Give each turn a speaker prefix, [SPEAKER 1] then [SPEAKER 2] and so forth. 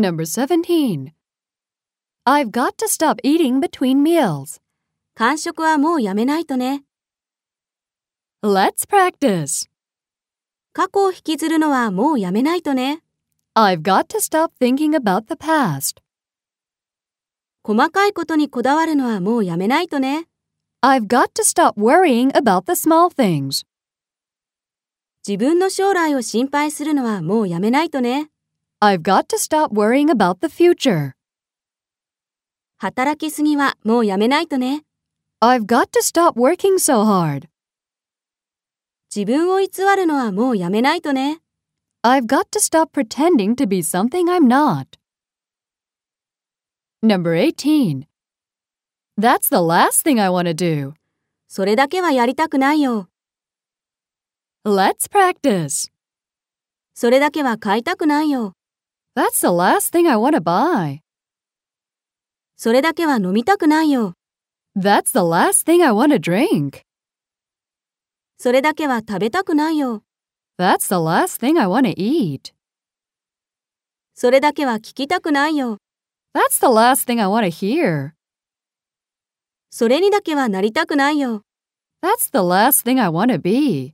[SPEAKER 1] Number 17. I've got to stop eating between meals.
[SPEAKER 2] 間食はもうやめないとね。
[SPEAKER 1] Let's practice.
[SPEAKER 2] 過去を引きずるのはもうやめないとね。
[SPEAKER 1] I've got to stop thinking about the past.
[SPEAKER 2] 細かいことにこだわるのはもうやめないとね。
[SPEAKER 1] I've got to stop worrying about the small things.
[SPEAKER 2] 自分の将来を心配するのはもうやめないとね。
[SPEAKER 1] I've got to stop worrying about the future.
[SPEAKER 2] 働きすぎはもうやめないとね。
[SPEAKER 1] I've got to stop working so hard.
[SPEAKER 2] 自分を偽るのはもうやめないとね。
[SPEAKER 1] I've got to stop pretending to be something I'm not. Number 18. That's the last thing I want to do.
[SPEAKER 2] それだけはやりたくないよ。
[SPEAKER 1] Let's practice.
[SPEAKER 2] それだけは買いたくないよ。
[SPEAKER 1] That's the last thing I want to buy.
[SPEAKER 2] それだけは飲みたくないよ。
[SPEAKER 1] That's the last thing I want to drink.
[SPEAKER 2] それだけは食べたくないよ。
[SPEAKER 1] That's the last thing I want to eat.
[SPEAKER 2] それだけは聞きたくないよ。
[SPEAKER 1] That's the last thing I want to hear.
[SPEAKER 2] それにだけはなりたくないよ。
[SPEAKER 1] That's the last thing I want to be.